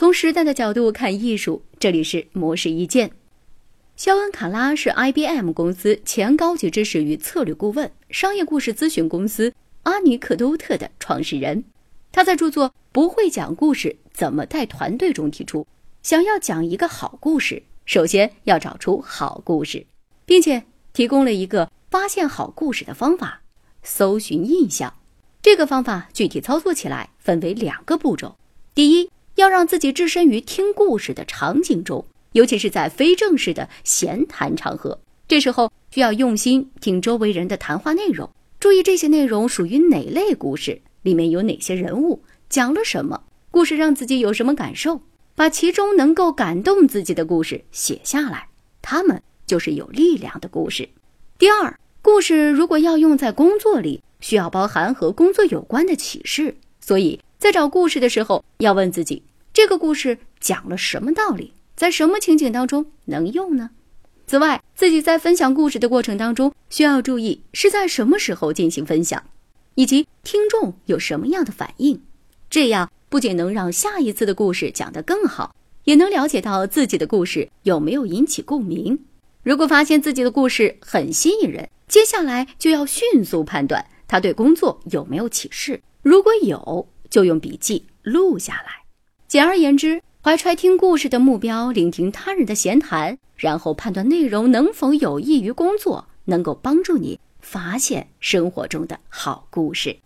从时代的角度看艺术，这里是模式意见。肖恩·卡拉是 IBM 公司前高级知识与策略顾问、商业故事咨询公司阿尼克多特的创始人。他在著作《不会讲故事怎么带团队》中提出，想要讲一个好故事，首先要找出好故事，并且提供了一个发现好故事的方法——搜寻印象。这个方法具体操作起来分为两个步骤：第一，要让自己置身于听故事的场景中。尤其是在非正式的闲谈场合，这时候需要用心听周围人的谈话内容，注意这些内容属于哪类故事，里面有哪些人物，讲了什么，故事让自己有什么感受，把其中能够感动自己的故事写下来，他们就是有力量的故事。第二，故事如果要用在工作里，需要包含和工作有关的启示，所以在找故事的时候，要问自己这个故事讲了什么道理。在什么情景当中能用呢？此外，自己在分享故事的过程当中，需要注意是在什么时候进行分享，以及听众有什么样的反应。这样不仅能让下一次的故事讲得更好，也能了解到自己的故事有没有引起共鸣。如果发现自己的故事很吸引人，接下来就要迅速判断他对工作有没有启示。如果有，就用笔记录下来。简而言之。怀揣听故事的目标，聆听他人的闲谈，然后判断内容能否有益于工作，能够帮助你发现生活中的好故事。